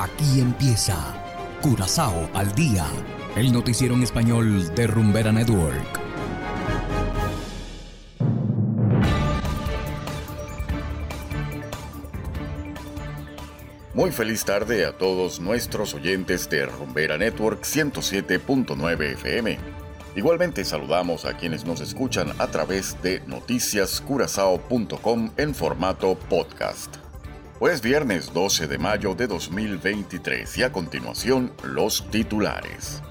Aquí empieza Curazao al día, el noticiero en español de Rumbera Network. Muy feliz tarde a todos nuestros oyentes de Rumbera Network 107.9 FM. Igualmente saludamos a quienes nos escuchan a través de noticiascurazao.com en formato podcast. Hoy es viernes 12 de mayo de 2023 y a continuación los titulares.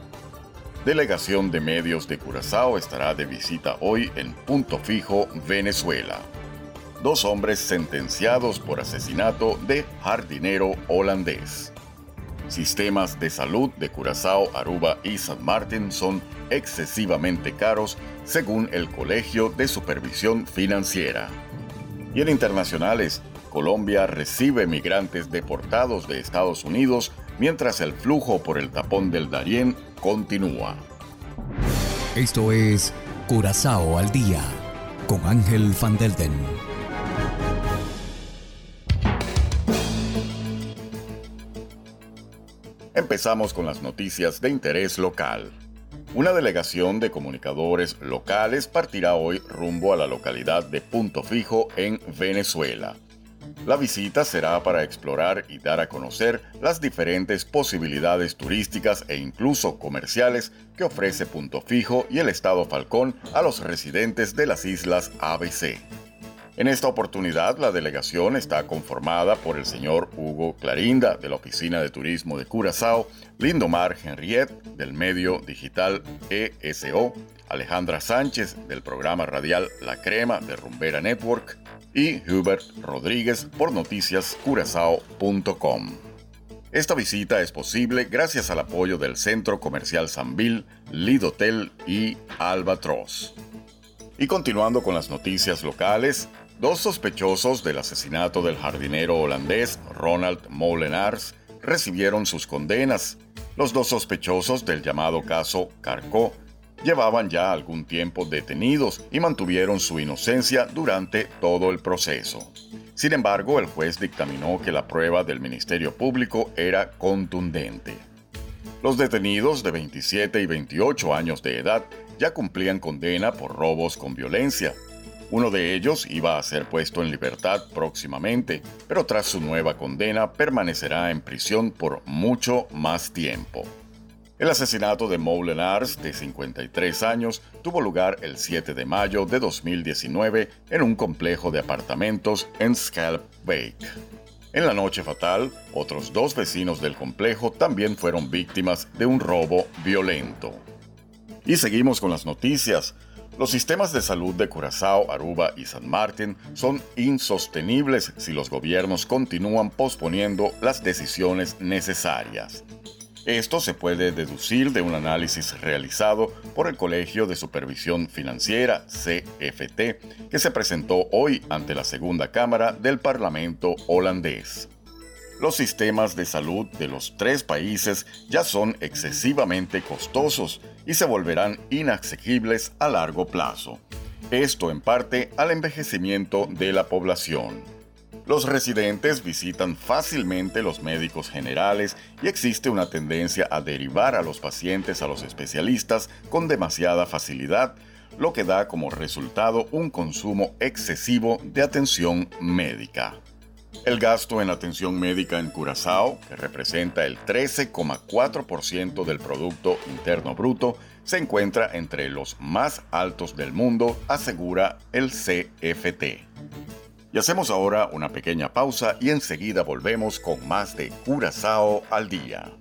Delegación de medios de Curazao estará de visita hoy en Punto Fijo, Venezuela. Dos hombres sentenciados por asesinato de jardinero holandés. Sistemas de salud de Curazao, Aruba y San Martín son excesivamente caros según el Colegio de Supervisión Financiera. Y en internacionales, Colombia recibe migrantes deportados de Estados Unidos mientras el flujo por el tapón del Darién continúa. Esto es Curazao al día con Ángel Van Delden. Empezamos con las noticias de interés local. Una delegación de comunicadores locales partirá hoy rumbo a la localidad de Punto Fijo en Venezuela. La visita será para explorar y dar a conocer las diferentes posibilidades turísticas e incluso comerciales que ofrece Punto Fijo y el Estado Falcón a los residentes de las islas ABC. En esta oportunidad, la delegación está conformada por el señor Hugo Clarinda, de la Oficina de Turismo de Curazao, Lindomar Henriette, del medio digital ESO, Alejandra Sánchez, del programa radial La Crema de Rumbera Network, y Hubert Rodríguez por noticiascurazao.com. Esta visita es posible gracias al apoyo del Centro Comercial Sanville, Lidotel y Albatros. Y continuando con las noticias locales, Dos sospechosos del asesinato del jardinero holandés Ronald Molenaars recibieron sus condenas. Los dos sospechosos del llamado caso Carcó llevaban ya algún tiempo detenidos y mantuvieron su inocencia durante todo el proceso. Sin embargo, el juez dictaminó que la prueba del Ministerio Público era contundente. Los detenidos de 27 y 28 años de edad ya cumplían condena por robos con violencia, uno de ellos iba a ser puesto en libertad próximamente, pero tras su nueva condena permanecerá en prisión por mucho más tiempo. El asesinato de Moulenars, de 53 años, tuvo lugar el 7 de mayo de 2019 en un complejo de apartamentos en Scalp Lake. En la noche fatal, otros dos vecinos del complejo también fueron víctimas de un robo violento. Y seguimos con las noticias. Los sistemas de salud de Curazao, Aruba y San Martín son insostenibles si los gobiernos continúan posponiendo las decisiones necesarias. Esto se puede deducir de un análisis realizado por el Colegio de Supervisión Financiera, CFT, que se presentó hoy ante la segunda Cámara del Parlamento holandés. Los sistemas de salud de los tres países ya son excesivamente costosos y se volverán inaccesibles a largo plazo. Esto en parte al envejecimiento de la población. Los residentes visitan fácilmente los médicos generales y existe una tendencia a derivar a los pacientes a los especialistas con demasiada facilidad, lo que da como resultado un consumo excesivo de atención médica. El gasto en atención médica en Curazao, que representa el 13,4% del Producto Interno Bruto, se encuentra entre los más altos del mundo, asegura el CFT. Y hacemos ahora una pequeña pausa y enseguida volvemos con más de Curazao al día.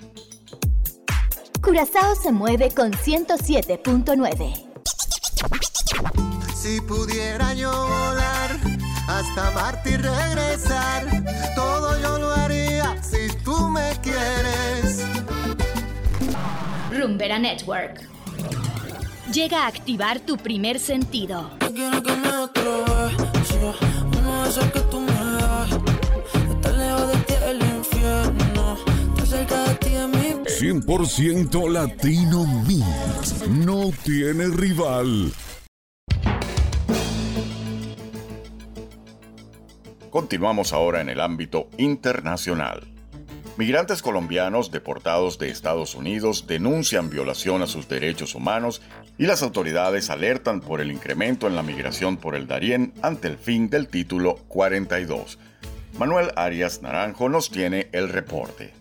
Curazao se mueve con 107.9. Si pudiera yo volar hasta Marte y regresar. Todo yo lo haría si tú me quieres. Rumbera Network. Llega a activar tu primer sentido. Uno de esos que tú me das. Estar lejos de ti el infierno, estar cerca de ti es mi... 100% Latino Mix. No tiene rival. Continuamos ahora en el ámbito internacional. Migrantes colombianos deportados de Estados Unidos denuncian violación a sus derechos humanos y las autoridades alertan por el incremento en la migración por el Darién ante el fin del título 42. Manuel Arias Naranjo nos tiene el reporte.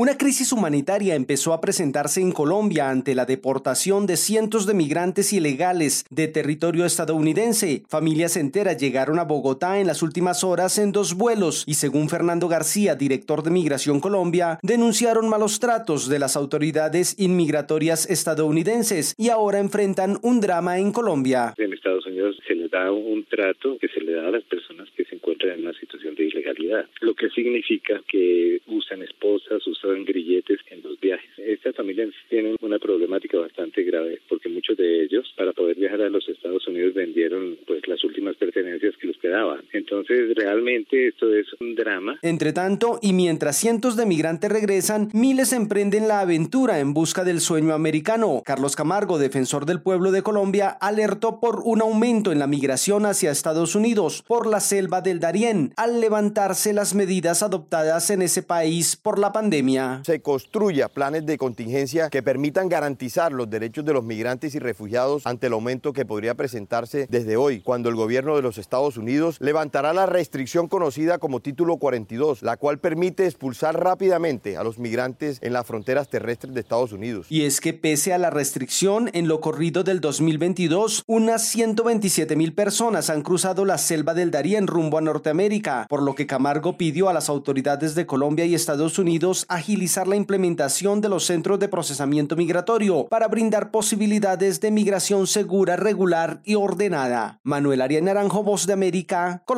Una crisis humanitaria empezó a presentarse en Colombia ante la deportación de cientos de migrantes ilegales de territorio estadounidense. Familias enteras llegaron a Bogotá en las últimas horas en dos vuelos y según Fernando García, director de Migración Colombia, denunciaron malos tratos de las autoridades inmigratorias estadounidenses y ahora enfrentan un drama en Colombia. Estados Unidos se les da un trato que se le da a las personas que se encuentran en una situación de ilegalidad, lo que significa que usan esposas, usan grilletes en los viajes. Estas familias tienen una problemática bastante grave porque muchos de ellos para poder viajar a los Estados Unidos vendieron pues las últimas pertenencias que les quedaban. Entonces realmente esto es un drama. Entre tanto, y mientras cientos de migrantes regresan, miles emprenden la aventura en busca del sueño americano. Carlos Camargo, defensor del pueblo de Colombia, alertó por un aumento en la migración hacia Estados Unidos por la selva del Darién al levantarse las medidas adoptadas en ese país por la pandemia. Se construya planes de contingencia que permitan garantizar los derechos de los migrantes y refugiados ante el aumento que podría presentarse desde hoy, cuando el gobierno de los Estados Unidos levantará la restricción conocida como Título 42, la cual permite expulsar rápidamente a los migrantes en las fronteras terrestres de Estados Unidos. Y es que pese a la restricción, en lo corrido del 2022, unas 127 mil personas han cruzado la selva del Darién rumbo a Norteamérica, por lo que Camargo pidió a las autoridades de Colombia y Estados Unidos agilizar la implementación de los centros de procesamiento migratorio para brindar posibilidades de migración segura, regular y ordenada. Manuel Arias Naranjo, Voz de América, Colombia.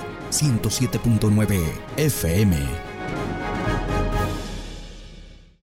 107.9 FM.